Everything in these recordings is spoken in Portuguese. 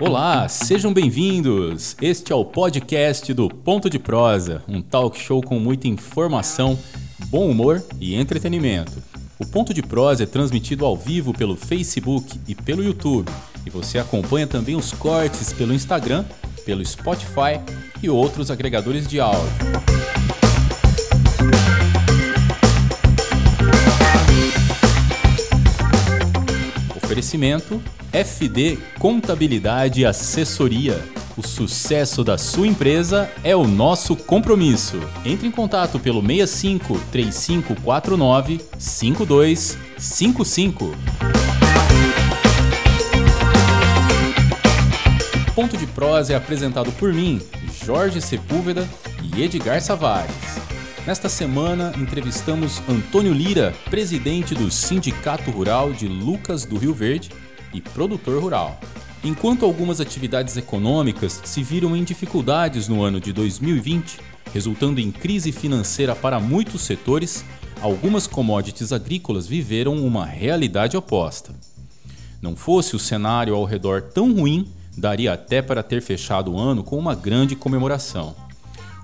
Olá, sejam bem-vindos! Este é o podcast do Ponto de Prosa, um talk show com muita informação, bom humor e entretenimento. O Ponto de Prosa é transmitido ao vivo pelo Facebook e pelo YouTube, e você acompanha também os cortes pelo Instagram, pelo Spotify e outros agregadores de áudio. Oferecimento FD Contabilidade e Assessoria. O sucesso da sua empresa é o nosso compromisso. Entre em contato pelo 65 3549 5255. Ponto de Prosa é apresentado por mim, Jorge Sepúlveda e Edgar Savares. Nesta semana, entrevistamos Antônio Lira, presidente do Sindicato Rural de Lucas do Rio Verde e produtor rural. Enquanto algumas atividades econômicas se viram em dificuldades no ano de 2020, resultando em crise financeira para muitos setores, algumas commodities agrícolas viveram uma realidade oposta. Não fosse o cenário ao redor tão ruim, daria até para ter fechado o ano com uma grande comemoração.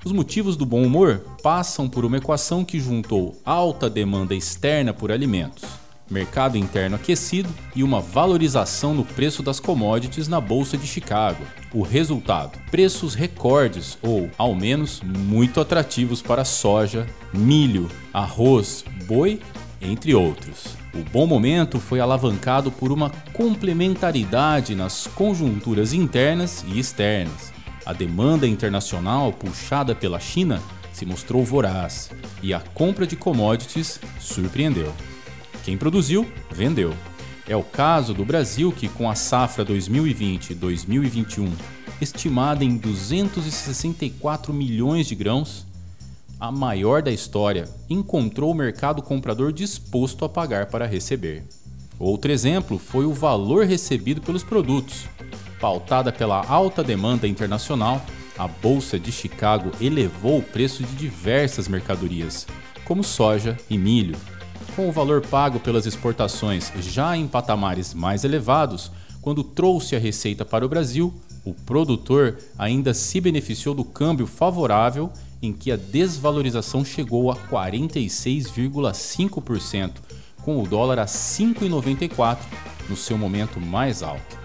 Os motivos do bom humor passam por uma equação que juntou alta demanda externa por alimentos, mercado interno aquecido e uma valorização no preço das commodities na Bolsa de Chicago. O resultado: preços recordes ou, ao menos, muito atrativos para soja, milho, arroz, boi, entre outros. O bom momento foi alavancado por uma complementaridade nas conjunturas internas e externas a demanda internacional puxada pela China se mostrou voraz e a compra de commodities surpreendeu. Quem produziu, vendeu. É o caso do Brasil que, com a safra 2020-2021 estimada em 264 milhões de grãos, a maior da história, encontrou o mercado comprador disposto a pagar para receber. Outro exemplo foi o valor recebido pelos produtos, Pautada pela alta demanda internacional, a Bolsa de Chicago elevou o preço de diversas mercadorias, como soja e milho. Com o valor pago pelas exportações já em patamares mais elevados, quando trouxe a receita para o Brasil, o produtor ainda se beneficiou do câmbio favorável, em que a desvalorização chegou a 46,5%, com o dólar a 5,94 no seu momento mais alto.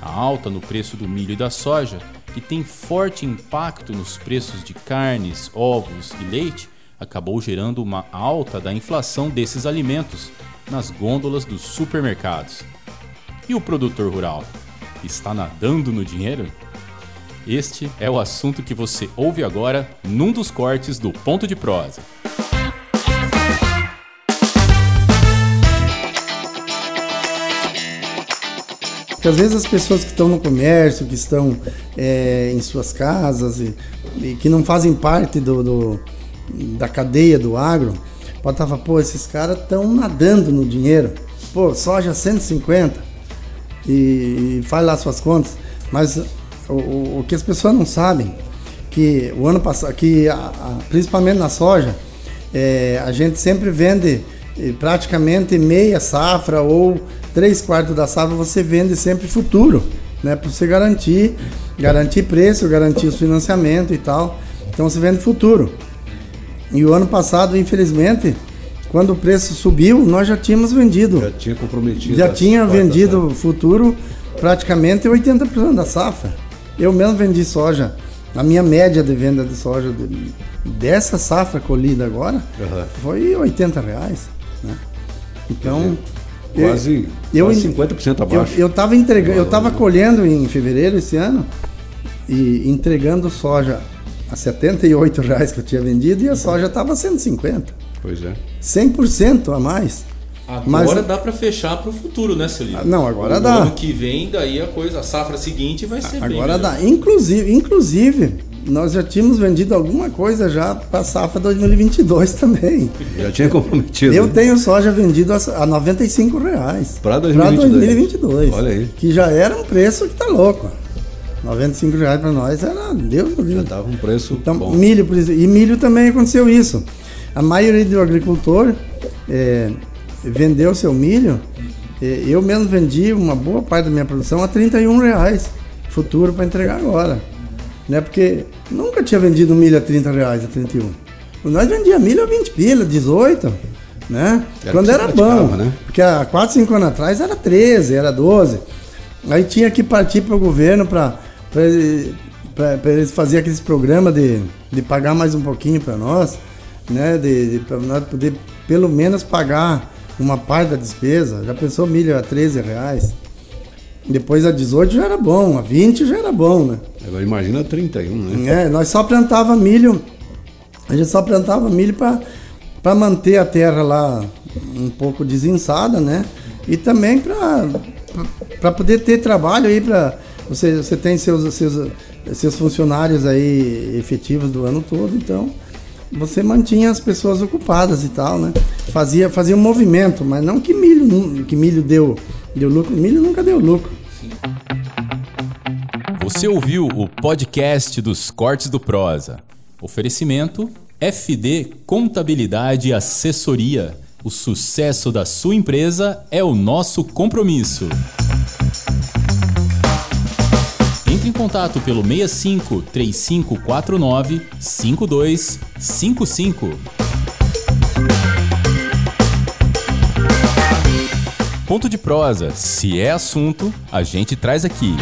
A alta no preço do milho e da soja, que tem forte impacto nos preços de carnes, ovos e leite, acabou gerando uma alta da inflação desses alimentos nas gôndolas dos supermercados. E o produtor rural? Está nadando no dinheiro? Este é o assunto que você ouve agora num dos cortes do Ponto de Prosa. Porque às vezes as pessoas que estão no comércio, que estão é, em suas casas e, e, que não fazem parte do, do, da cadeia do agro, pode estar falando, pô, esses caras estão nadando no dinheiro. Pô, soja 150 e, e faz lá suas contas. Mas o, o, que as pessoas não sabem, que o ano passado, que a, a, principalmente na soja, é, a gente sempre vende eh, praticamente meia safra ou três quartos da safra você vende sempre futuro, né? Para você garantir, garantir preço, garantir os financiamentos e tal. Então você vende futuro. E o ano passado, infelizmente, quando o preço subiu, nós já tínhamos vendido. Já tinha comprometido. Já tinha vendido futuro praticamente 80% da safra. Eu mesmo vendi soja. A minha média de venda de soja de, dessa safra colhida agora uhum. foi 80 reais. Né? Então, Quase, eu, quase 50% abaixo. Eu estava entregando, eu estava colhendo em fevereiro esse ano e entregando soja a 78 reais que eu tinha vendido e a soja estava a 150. Pois é. 100% a mais. Agora Mas, dá para fechar para o futuro, né, Celino? Não, agora o dá. ano que vem, daí a coisa, a safra seguinte vai ser Agora dá. Inclusive, inclusive, nós já tínhamos vendido alguma coisa já para a safra 2022 também. Já tinha comprometido. Eu tenho soja vendido a, 95 reais. Para 2022. 2022. Olha aí. Que já era um preço que tá louco. 95 reais para nós era Deus do Já dava um preço então, bom. Milho, por exemplo. E milho também aconteceu isso. A maioria do agricultor é, vendeu seu milho. É, eu mesmo vendi uma boa parte da minha produção a 31 reais futuro para entregar agora. Né? Porque nunca tinha vendido milho a 30 reais, a 31. Nós vendia milho a 20 pila, 18, né? Era Quando era bom. Né? Porque há 4, 5 anos atrás era 13, era 12. Aí tinha que partir para o governo para eles fazerem aqueles programas de, de pagar mais um pouquinho para nós, né? De, de para nós poder pelo menos pagar uma parte da despesa. Já pensou milho a 13 reais? Depois a 18 já era bom, a 20 já era bom, né? Agora imagina a 31, né? É, nós só plantava milho, a gente só plantava milho para manter a terra lá um pouco desinçada, né? E também para poder ter trabalho aí para você, você tem seus, seus, seus funcionários aí efetivos do ano todo, então você mantinha as pessoas ocupadas e tal, né? Fazia, fazia um movimento, mas não que milho, que milho deu, deu lucro. Milho nunca deu lucro. Você ouviu o podcast dos Cortes do Prosa. Oferecimento FD Contabilidade e Assessoria. O sucesso da sua empresa é o nosso compromisso. Entre em contato pelo 65 3549 5255. Ponto de prosa. Se é assunto, a gente traz aqui.